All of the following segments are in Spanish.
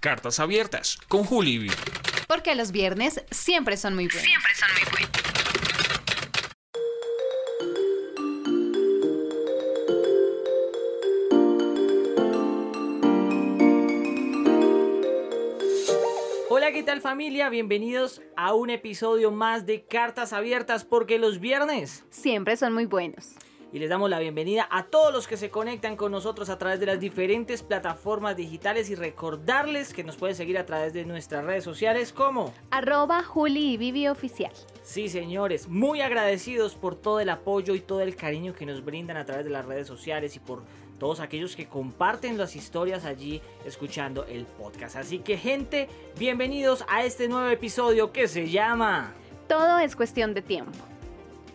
Cartas abiertas con Juli. Porque los viernes siempre son muy buenos. Siempre son muy buenos. Hola, ¿qué tal familia? Bienvenidos a un episodio más de Cartas Abiertas porque los viernes. Siempre son muy buenos. Y les damos la bienvenida a todos los que se conectan con nosotros a través de las diferentes plataformas digitales y recordarles que nos pueden seguir a través de nuestras redes sociales como... Arroba Juli y Vivi Oficial. Sí, señores, muy agradecidos por todo el apoyo y todo el cariño que nos brindan a través de las redes sociales y por todos aquellos que comparten las historias allí escuchando el podcast. Así que gente, bienvenidos a este nuevo episodio que se llama... Todo es cuestión de tiempo.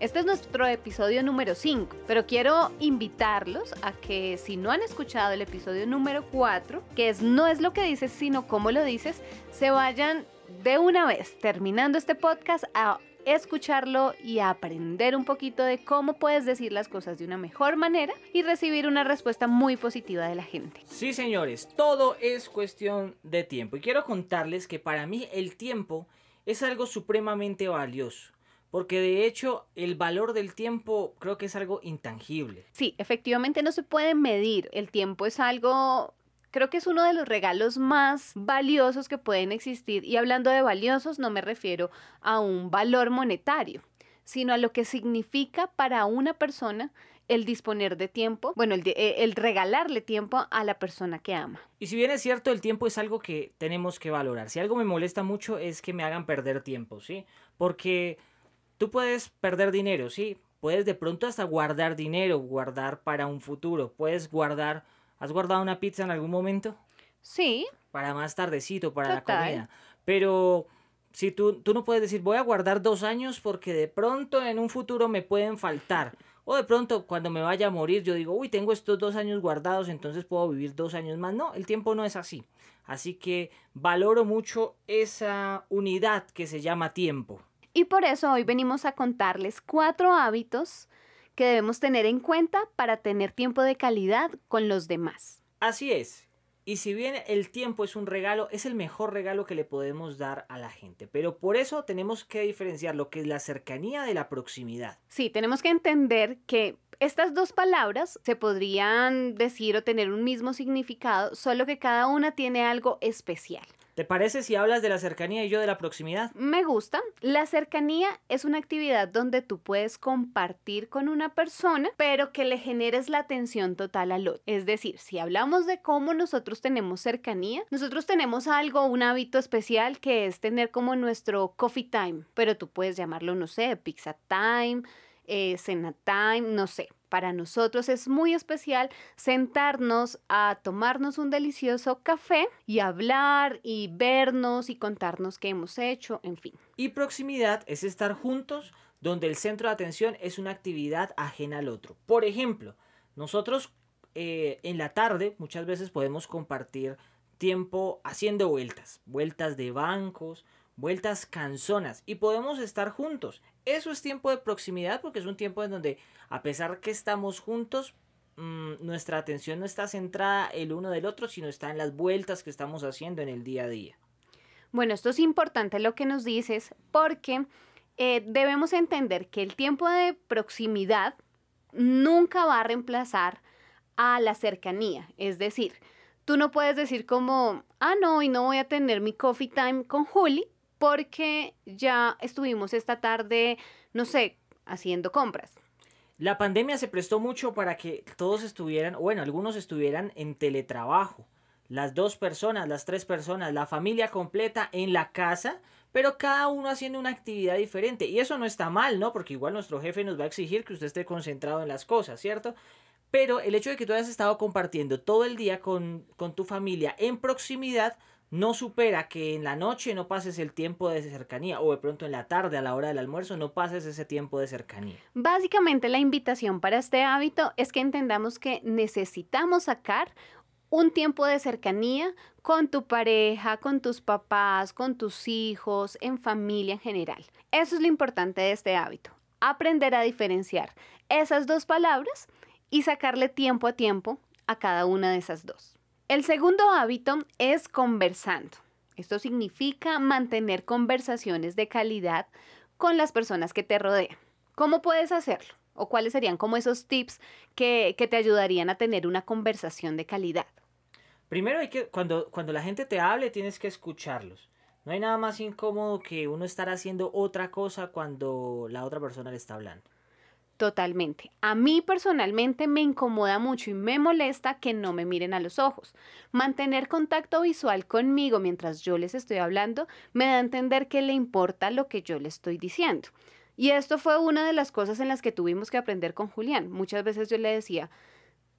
Este es nuestro episodio número 5, pero quiero invitarlos a que si no han escuchado el episodio número 4, que es no es lo que dices, sino cómo lo dices, se vayan de una vez, terminando este podcast, a escucharlo y aprender un poquito de cómo puedes decir las cosas de una mejor manera y recibir una respuesta muy positiva de la gente. Sí, señores, todo es cuestión de tiempo. Y quiero contarles que para mí el tiempo es algo supremamente valioso. Porque de hecho el valor del tiempo creo que es algo intangible. Sí, efectivamente no se puede medir. El tiempo es algo creo que es uno de los regalos más valiosos que pueden existir. Y hablando de valiosos, no me refiero a un valor monetario, sino a lo que significa para una persona el disponer de tiempo, bueno, el, el, regalarle tiempo a la persona que ama. Y si bien es cierto, el tiempo es algo que tenemos que valorar. Si algo me molesta mucho es que me hagan perder tiempo, ¿sí? Porque Tú puedes perder dinero, sí. Puedes de pronto hasta guardar dinero, guardar para un futuro. Puedes guardar. ¿Has guardado una pizza en algún momento? Sí. Para más tardecito, para la comida. Pero si tú, tú no puedes decir, voy a guardar dos años porque de pronto en un futuro me pueden faltar. O de pronto cuando me vaya a morir yo digo, uy, tengo estos dos años guardados, entonces puedo vivir dos años más. No, el tiempo no es así. Así que valoro mucho esa unidad que se llama tiempo. Y por eso hoy venimos a contarles cuatro hábitos que debemos tener en cuenta para tener tiempo de calidad con los demás. Así es. Y si bien el tiempo es un regalo, es el mejor regalo que le podemos dar a la gente. Pero por eso tenemos que diferenciar lo que es la cercanía de la proximidad. Sí, tenemos que entender que estas dos palabras se podrían decir o tener un mismo significado, solo que cada una tiene algo especial. ¿Te parece si hablas de la cercanía y yo de la proximidad? Me gusta. La cercanía es una actividad donde tú puedes compartir con una persona, pero que le generes la atención total al otro. Es decir, si hablamos de cómo nosotros tenemos cercanía, nosotros tenemos algo, un hábito especial que es tener como nuestro coffee time, pero tú puedes llamarlo, no sé, pizza time, eh, cena time, no sé. Para nosotros es muy especial sentarnos a tomarnos un delicioso café y hablar y vernos y contarnos qué hemos hecho, en fin. Y proximidad es estar juntos donde el centro de atención es una actividad ajena al otro. Por ejemplo, nosotros eh, en la tarde muchas veces podemos compartir tiempo haciendo vueltas, vueltas de bancos, vueltas canzonas y podemos estar juntos. Eso es tiempo de proximidad porque es un tiempo en donde a pesar que estamos juntos, mmm, nuestra atención no está centrada el uno del otro, sino está en las vueltas que estamos haciendo en el día a día. Bueno, esto es importante lo que nos dices porque eh, debemos entender que el tiempo de proximidad nunca va a reemplazar a la cercanía. Es decir, tú no puedes decir como, ah, no, y no voy a tener mi coffee time con Juli porque ya estuvimos esta tarde, no sé, haciendo compras. La pandemia se prestó mucho para que todos estuvieran, bueno, algunos estuvieran en teletrabajo. Las dos personas, las tres personas, la familia completa en la casa, pero cada uno haciendo una actividad diferente. Y eso no está mal, ¿no? Porque igual nuestro jefe nos va a exigir que usted esté concentrado en las cosas, ¿cierto? Pero el hecho de que tú hayas estado compartiendo todo el día con, con tu familia en proximidad, no supera que en la noche no pases el tiempo de cercanía o de pronto en la tarde a la hora del almuerzo no pases ese tiempo de cercanía. Básicamente la invitación para este hábito es que entendamos que necesitamos sacar un tiempo de cercanía con tu pareja, con tus papás, con tus hijos, en familia en general. Eso es lo importante de este hábito. Aprender a diferenciar esas dos palabras y sacarle tiempo a tiempo a cada una de esas dos. El segundo hábito es conversando. Esto significa mantener conversaciones de calidad con las personas que te rodean. ¿Cómo puedes hacerlo? ¿O cuáles serían como esos tips que, que te ayudarían a tener una conversación de calidad? Primero hay que, cuando, cuando la gente te hable, tienes que escucharlos. No hay nada más incómodo que uno estar haciendo otra cosa cuando la otra persona le está hablando. Totalmente. A mí personalmente me incomoda mucho y me molesta que no me miren a los ojos. Mantener contacto visual conmigo mientras yo les estoy hablando me da a entender que le importa lo que yo le estoy diciendo. Y esto fue una de las cosas en las que tuvimos que aprender con Julián. Muchas veces yo le decía,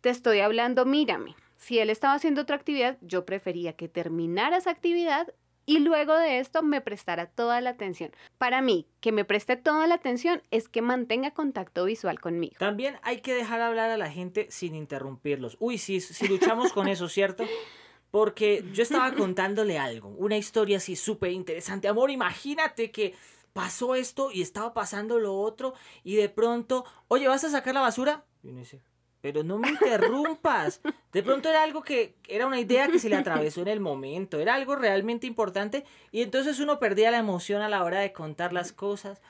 te estoy hablando, mírame. Si él estaba haciendo otra actividad, yo prefería que terminara esa actividad y luego de esto me prestara toda la atención. Para mí, que me preste toda la atención es que mantenga contacto visual conmigo. También hay que dejar hablar a la gente sin interrumpirlos. Uy, sí, si luchamos con eso, ¿cierto? Porque yo estaba contándole algo, una historia así súper interesante. Amor, imagínate que pasó esto y estaba pasando lo otro y de pronto, oye, ¿vas a sacar la basura? Y uno dice, pero no me interrumpas. De pronto era algo que era una idea que se le atravesó en el momento, era algo realmente importante y entonces uno perdía la emoción a la hora de contar las cosas.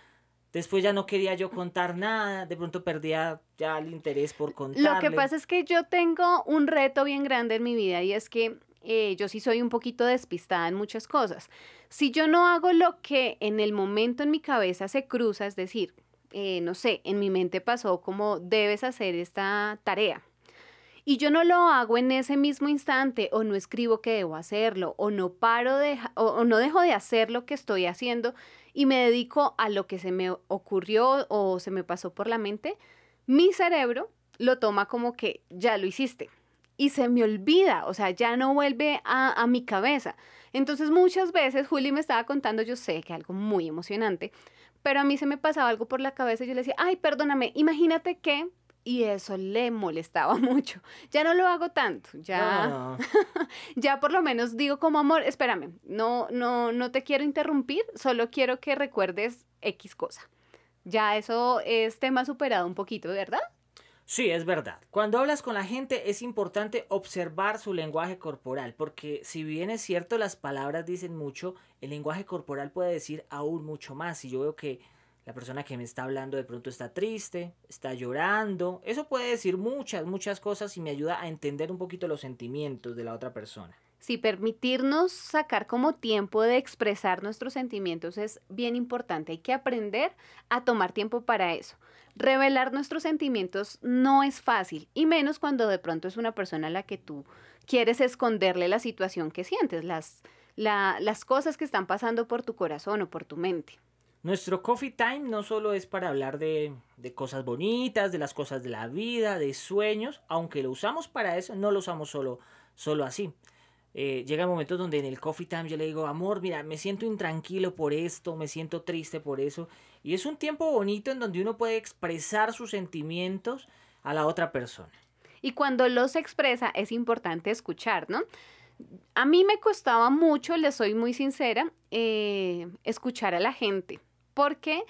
Después ya no quería yo contar nada, de pronto perdía ya el interés por contar. Lo que pasa es que yo tengo un reto bien grande en mi vida y es que eh, yo sí soy un poquito despistada en muchas cosas. Si yo no hago lo que en el momento en mi cabeza se cruza, es decir, eh, no sé, en mi mente pasó como debes hacer esta tarea. Y yo no lo hago en ese mismo instante o no escribo que debo hacerlo o no paro de o, no dejo de hacer lo que estoy haciendo y me dedico a lo que se me ocurrió o se me pasó por la mente, mi cerebro lo toma como que ya lo hiciste y se me olvida, o sea, ya no vuelve a, a mi cabeza. Entonces muchas veces Juli me estaba contando, yo sé que algo muy emocionante, pero a mí se me pasaba algo por la cabeza y yo le decía, ay, perdóname, imagínate que... Y eso le molestaba mucho. Ya no lo hago tanto, ya, ya por lo menos digo como amor, espérame, no, no, no te quiero interrumpir, solo quiero que recuerdes X cosa. Ya eso es tema superado un poquito, ¿verdad? Sí, es verdad. Cuando hablas con la gente es importante observar su lenguaje corporal, porque si bien es cierto las palabras dicen mucho, el lenguaje corporal puede decir aún mucho más. Si yo veo que la persona que me está hablando de pronto está triste, está llorando, eso puede decir muchas, muchas cosas y me ayuda a entender un poquito los sentimientos de la otra persona. Sí, permitirnos sacar como tiempo de expresar nuestros sentimientos es bien importante. Hay que aprender a tomar tiempo para eso. Revelar nuestros sentimientos no es fácil, y menos cuando de pronto es una persona a la que tú quieres esconderle la situación que sientes, las, las cosas que están pasando por tu corazón o por tu mente. Nuestro coffee time no solo es para hablar de, de, cosas bonitas, de las cosas de la vida, de sueños, aunque lo usamos para eso, no lo usamos solo, solo así. Eh, llega momentos donde en el coffee time yo le digo, amor, mira, me siento intranquilo por esto, me siento triste por eso. Y es un tiempo bonito en donde uno puede expresar sus sentimientos a la otra persona. Y cuando los expresa es importante escuchar, ¿no? A mí me costaba mucho, le soy muy sincera, eh, escuchar a la gente, porque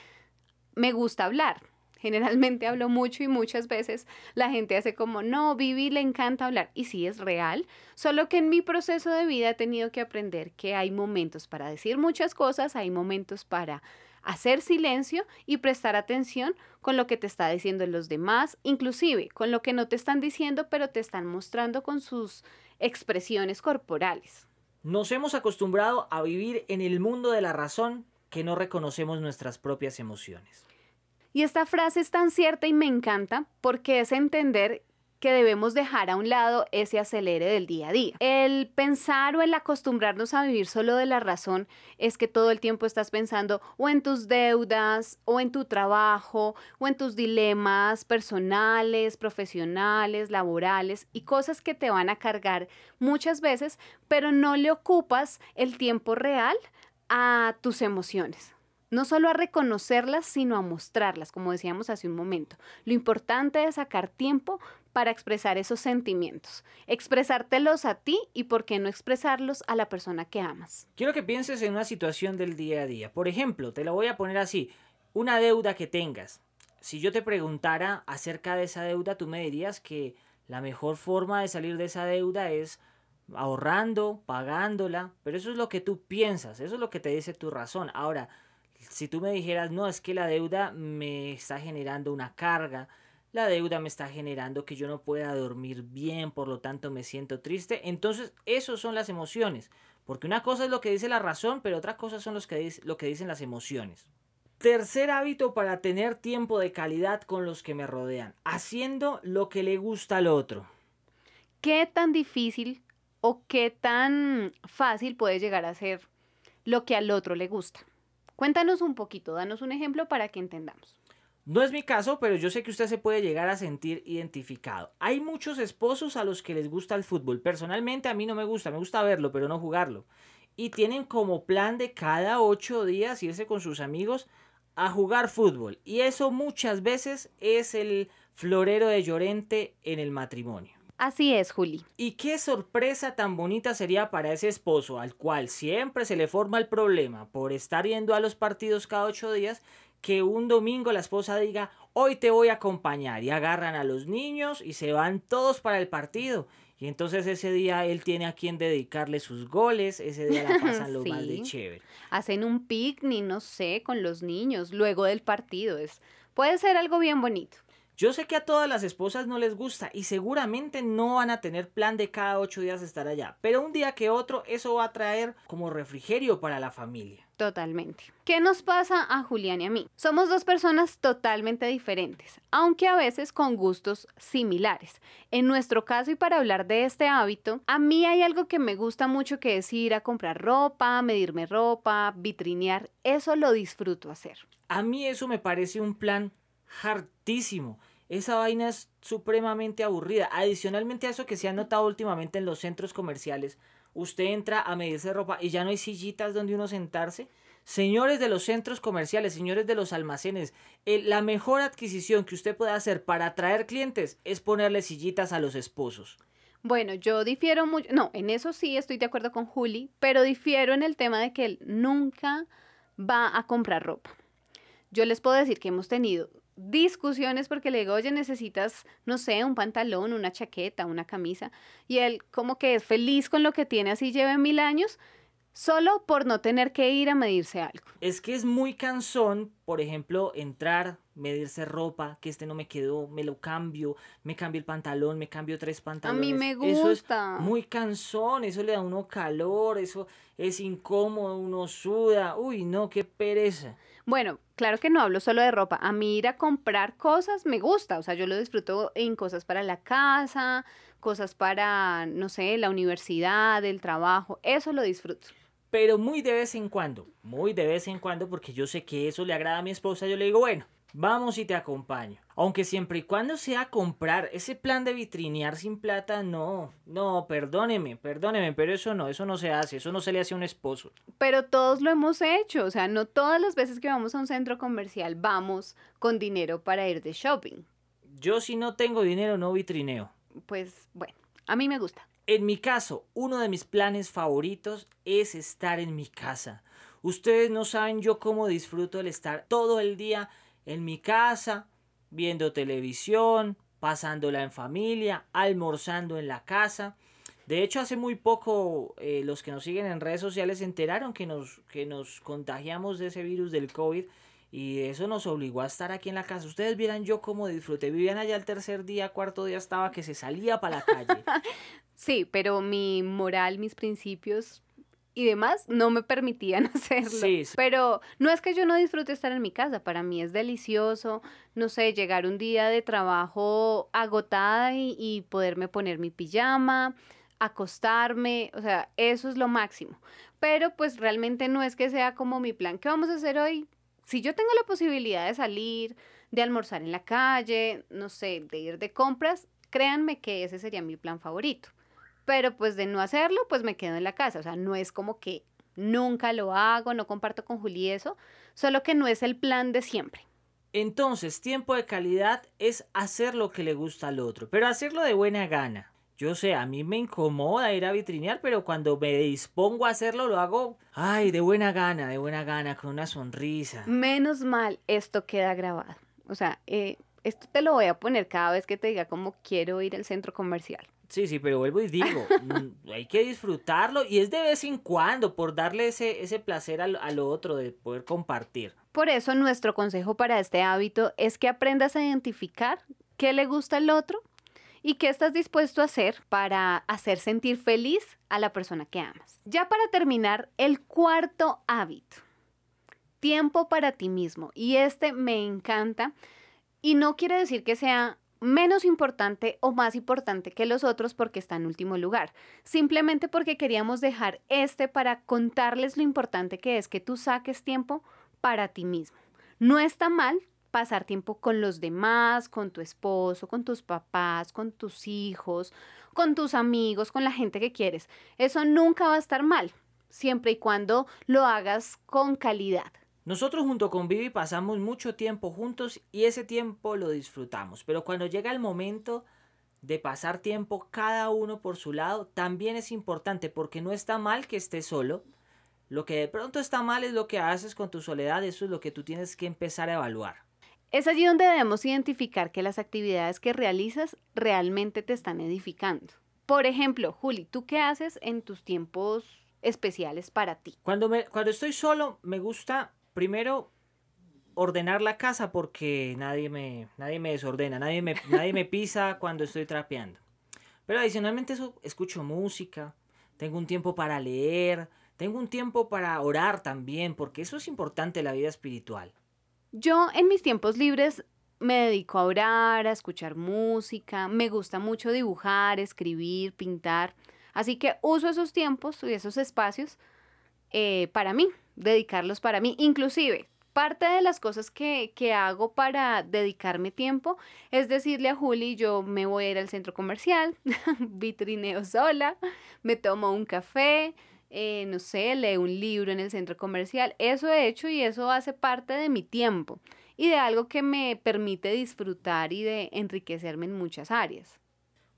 me gusta hablar. Generalmente hablo mucho y muchas veces la gente hace como, no, Vivi le encanta hablar. Y sí es real, solo que en mi proceso de vida he tenido que aprender que hay momentos para decir muchas cosas, hay momentos para hacer silencio y prestar atención con lo que te está diciendo los demás, inclusive con lo que no te están diciendo, pero te están mostrando con sus expresiones corporales. Nos hemos acostumbrado a vivir en el mundo de la razón que no reconocemos nuestras propias emociones. Y esta frase es tan cierta y me encanta porque es entender que debemos dejar a un lado ese acelere del día a día. El pensar o el acostumbrarnos a vivir solo de la razón es que todo el tiempo estás pensando o en tus deudas, o en tu trabajo, o en tus dilemas personales, profesionales, laborales y cosas que te van a cargar muchas veces, pero no le ocupas el tiempo real a tus emociones no solo a reconocerlas, sino a mostrarlas, como decíamos hace un momento. Lo importante es sacar tiempo para expresar esos sentimientos, expresártelos a ti y por qué no expresarlos a la persona que amas. Quiero que pienses en una situación del día a día. Por ejemplo, te lo voy a poner así, una deuda que tengas. Si yo te preguntara acerca de esa deuda, tú me dirías que la mejor forma de salir de esa deuda es ahorrando, pagándola, pero eso es lo que tú piensas, eso es lo que te dice tu razón. Ahora, si tú me dijeras, no, es que la deuda me está generando una carga, la deuda me está generando que yo no pueda dormir bien, por lo tanto me siento triste, entonces esas son las emociones, porque una cosa es lo que dice la razón, pero otra cosa son los que lo que dicen las emociones. Tercer hábito para tener tiempo de calidad con los que me rodean, haciendo lo que le gusta al otro. ¿Qué tan difícil o qué tan fácil puede llegar a ser lo que al otro le gusta? Cuéntanos un poquito, danos un ejemplo para que entendamos. No es mi caso, pero yo sé que usted se puede llegar a sentir identificado. Hay muchos esposos a los que les gusta el fútbol. Personalmente a mí no me gusta, me gusta verlo, pero no jugarlo. Y tienen como plan de cada ocho días irse con sus amigos a jugar fútbol. Y eso muchas veces es el florero de Llorente en el matrimonio. Así es, Juli. Y qué sorpresa tan bonita sería para ese esposo al cual siempre se le forma el problema por estar yendo a los partidos cada ocho días, que un domingo la esposa diga, hoy te voy a acompañar y agarran a los niños y se van todos para el partido. Y entonces ese día él tiene a quien dedicarle sus goles, ese día la pasan lo más de chévere. Hacen un picnic, no sé, con los niños luego del partido. Es, puede ser algo bien bonito. Yo sé que a todas las esposas no les gusta y seguramente no van a tener plan de cada ocho días estar allá, pero un día que otro eso va a traer como refrigerio para la familia. Totalmente. ¿Qué nos pasa a Julián y a mí? Somos dos personas totalmente diferentes, aunque a veces con gustos similares. En nuestro caso y para hablar de este hábito, a mí hay algo que me gusta mucho que es ir a comprar ropa, medirme ropa, vitrinear. Eso lo disfruto hacer. A mí eso me parece un plan hartísimo. Esa vaina es supremamente aburrida. Adicionalmente a eso que se ha notado últimamente en los centros comerciales, usted entra a medirse ropa y ya no hay sillitas donde uno sentarse. Señores de los centros comerciales, señores de los almacenes, la mejor adquisición que usted puede hacer para atraer clientes es ponerle sillitas a los esposos. Bueno, yo difiero mucho, no, en eso sí estoy de acuerdo con Juli, pero difiero en el tema de que él nunca va a comprar ropa. Yo les puedo decir que hemos tenido discusiones porque le digo, oye, necesitas, no sé, un pantalón, una chaqueta, una camisa. Y él como que es feliz con lo que tiene, así lleve mil años, solo por no tener que ir a medirse algo. Es que es muy cansón, por ejemplo, entrar, medirse ropa, que este no me quedó, me lo cambio, me cambio el pantalón, me cambio tres pantalones. A mí me gusta. muy cansón, eso le da a uno calor, eso es incómodo, uno suda. Uy, no, qué pereza. Bueno, claro que no hablo solo de ropa. A mí ir a comprar cosas me gusta. O sea, yo lo disfruto en cosas para la casa, cosas para, no sé, la universidad, el trabajo. Eso lo disfruto. Pero muy de vez en cuando, muy de vez en cuando, porque yo sé que eso le agrada a mi esposa, yo le digo, bueno, Vamos y te acompaño. Aunque siempre y cuando sea comprar ese plan de vitrinear sin plata, no, no, perdóneme, perdóneme, pero eso no, eso no se hace, eso no se le hace a un esposo. Pero todos lo hemos hecho, o sea, no todas las veces que vamos a un centro comercial vamos con dinero para ir de shopping. Yo si no tengo dinero no vitrineo. Pues bueno, a mí me gusta. En mi caso, uno de mis planes favoritos es estar en mi casa. Ustedes no saben yo cómo disfruto el estar todo el día en mi casa, viendo televisión, pasándola en familia, almorzando en la casa. De hecho, hace muy poco eh, los que nos siguen en redes sociales se enteraron que nos, que nos contagiamos de ese virus del COVID y eso nos obligó a estar aquí en la casa. Ustedes vieran yo cómo disfruté. Vivían allá el tercer día, cuarto día estaba que se salía para la calle. sí, pero mi moral, mis principios y demás no me permitían hacerlo. Sí, Pero no es que yo no disfrute estar en mi casa, para mí es delicioso, no sé, llegar un día de trabajo agotada y, y poderme poner mi pijama, acostarme, o sea, eso es lo máximo. Pero pues realmente no es que sea como mi plan, ¿qué vamos a hacer hoy? Si yo tengo la posibilidad de salir, de almorzar en la calle, no sé, de ir de compras, créanme que ese sería mi plan favorito pero pues de no hacerlo, pues me quedo en la casa. O sea, no es como que nunca lo hago, no comparto con Juli eso, solo que no es el plan de siempre. Entonces, tiempo de calidad es hacer lo que le gusta al otro, pero hacerlo de buena gana. Yo sé, a mí me incomoda ir a vitrinear, pero cuando me dispongo a hacerlo, lo hago, ay, de buena gana, de buena gana, con una sonrisa. Menos mal, esto queda grabado. O sea, eh, esto te lo voy a poner cada vez que te diga cómo quiero ir al centro comercial. Sí, sí, pero vuelvo y digo, hay que disfrutarlo y es de vez en cuando por darle ese, ese placer al, al otro, de poder compartir. Por eso nuestro consejo para este hábito es que aprendas a identificar qué le gusta al otro y qué estás dispuesto a hacer para hacer sentir feliz a la persona que amas. Ya para terminar, el cuarto hábito, tiempo para ti mismo. Y este me encanta y no quiere decir que sea menos importante o más importante que los otros porque está en último lugar. Simplemente porque queríamos dejar este para contarles lo importante que es que tú saques tiempo para ti mismo. No está mal pasar tiempo con los demás, con tu esposo, con tus papás, con tus hijos, con tus amigos, con la gente que quieres. Eso nunca va a estar mal, siempre y cuando lo hagas con calidad. Nosotros junto con Vivi pasamos mucho tiempo juntos y ese tiempo lo disfrutamos, pero cuando llega el momento de pasar tiempo cada uno por su lado, también es importante porque no está mal que estés solo. Lo que de pronto está mal es lo que haces con tu soledad, eso es lo que tú tienes que empezar a evaluar. Es allí donde debemos identificar que las actividades que realizas realmente te están edificando. Por ejemplo, Juli, ¿tú qué haces en tus tiempos especiales para ti? Cuando, me, cuando estoy solo, me gusta primero ordenar la casa porque nadie me, nadie me desordena, nadie me, nadie me pisa cuando estoy trapeando. Pero adicionalmente eso, escucho música, tengo un tiempo para leer, tengo un tiempo para orar también, porque eso es importante en la vida espiritual. Yo en mis tiempos libres me dedico a orar, a escuchar música, me gusta mucho dibujar, escribir, pintar, así que uso esos tiempos y esos espacios eh, para mí, dedicarlos para mí. Inclusive, parte de las cosas que, que, hago para dedicarme tiempo es decirle a Juli, yo me voy a ir al centro comercial, vitrineo sola, me tomo un café, eh, no sé, leo un libro en el centro comercial. Eso he hecho y eso hace parte de mi tiempo y de algo que me permite disfrutar y de enriquecerme en muchas áreas.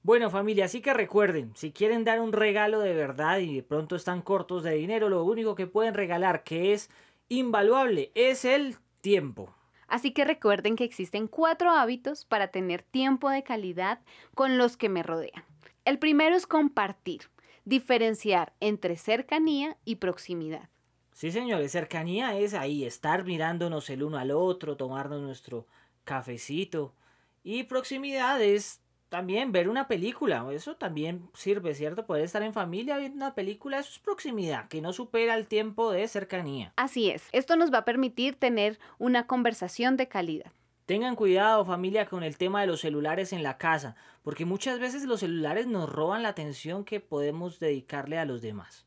Bueno familia, así que recuerden, si quieren dar un regalo de verdad y de pronto están cortos de dinero, lo único que pueden regalar que es invaluable es el tiempo. Así que recuerden que existen cuatro hábitos para tener tiempo de calidad con los que me rodean. El primero es compartir diferenciar entre cercanía y proximidad. Sí, señores, cercanía es ahí, estar mirándonos el uno al otro, tomarnos nuestro cafecito. Y proximidad es también ver una película, eso también sirve, ¿cierto? Poder estar en familia viendo una película, eso es proximidad, que no supera el tiempo de cercanía. Así es, esto nos va a permitir tener una conversación de calidad. Tengan cuidado familia con el tema de los celulares en la casa, porque muchas veces los celulares nos roban la atención que podemos dedicarle a los demás.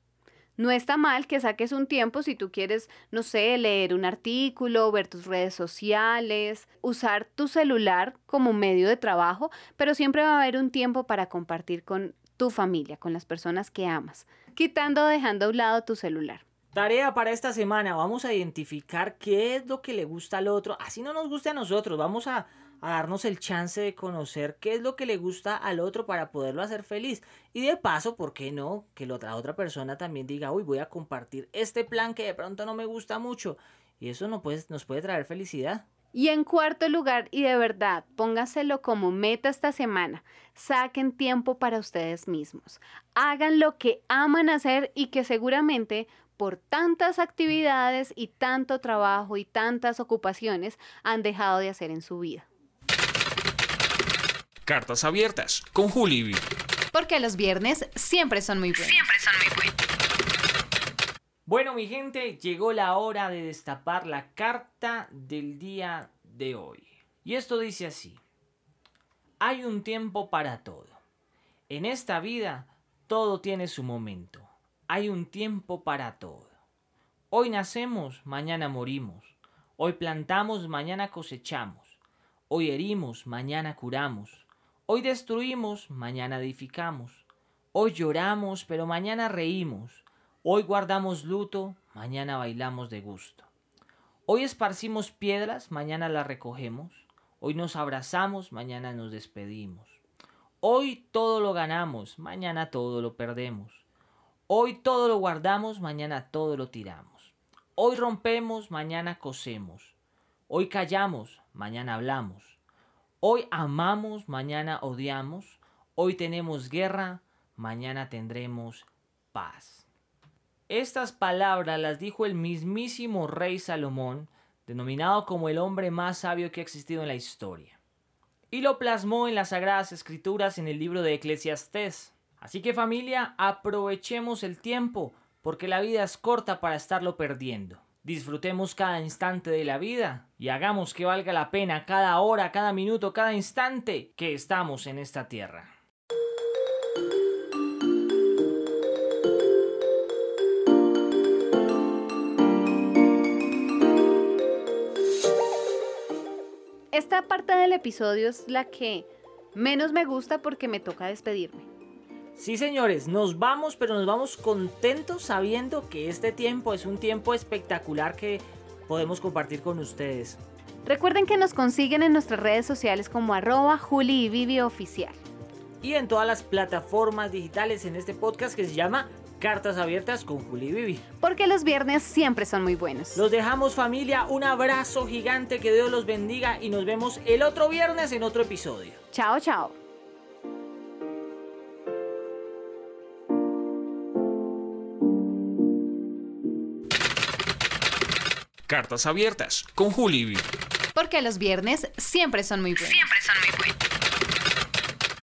No está mal que saques un tiempo si tú quieres, no sé, leer un artículo, ver tus redes sociales, usar tu celular como medio de trabajo, pero siempre va a haber un tiempo para compartir con tu familia, con las personas que amas, quitando o dejando a un lado tu celular. Tarea para esta semana, vamos a identificar qué es lo que le gusta al otro, así no nos guste a nosotros, vamos a, darnos el chance de conocer qué es lo que le gusta al otro para poderlo hacer feliz. Y de paso, ¿por qué no? Que la otra, otra persona también diga, uy, voy a compartir este plan que de pronto no me gusta mucho. Y eso no puede, nos puede traer felicidad. Y en cuarto lugar, y de verdad, póngaselo como meta esta semana, saquen tiempo para ustedes mismos. Hagan lo que aman hacer y que seguramente por tantas actividades y tanto trabajo y tantas ocupaciones han dejado de hacer en su vida. Cartas abiertas con Juli. Porque los viernes siempre son muy buenos. Siempre son muy buenos. Bueno, mi gente, llegó la hora de destapar la carta del día de hoy. Y esto dice así. Hay un tiempo para todo. En esta vida, todo tiene su momento hay un tiempo para todo. Hoy nacemos, mañana morimos. Hoy plantamos, mañana cosechamos. Hoy herimos, mañana curamos. Hoy destruimos, mañana edificamos. Hoy lloramos, pero mañana reímos. Hoy guardamos luto, mañana bailamos de gusto. Hoy esparcimos piedras, mañana las recogemos. Hoy nos abrazamos, mañana nos despedimos. Hoy todo lo ganamos, mañana todo lo perdemos. Hoy todo lo guardamos, mañana todo lo tiramos. Hoy rompemos, mañana cosemos. Hoy callamos, mañana hablamos. Hoy amamos, mañana odiamos. Hoy tenemos guerra, mañana tendremos paz. Estas palabras las dijo el mismísimo rey Salomón, denominado como el hombre más sabio que ha existido en la historia. Y lo plasmó en las sagradas escrituras en el libro de Eclesiastés. Así que familia, aprovechemos el tiempo, porque la vida es corta para estarlo perdiendo. Disfrutemos cada instante de la vida y hagamos que valga la pena cada hora, cada minuto, cada instante que estamos en esta tierra. Esta parte del episodio es la que menos me gusta porque me toca despedirme. Sí, señores, nos vamos, pero nos vamos contentos sabiendo que este tiempo es un tiempo espectacular que podemos compartir con ustedes. Recuerden que nos consiguen en nuestras redes sociales como arroba Juli y Vivi Oficial. Y en todas las plataformas digitales en este podcast que se llama Cartas Abiertas con Juli y Vivi. Porque los viernes siempre son muy buenos. Los dejamos familia, un abrazo gigante, que Dios los bendiga y nos vemos el otro viernes en otro episodio. Chao, chao. Cartas abiertas con Juli. Porque los viernes siempre son muy buenos. Siempre son muy buenos.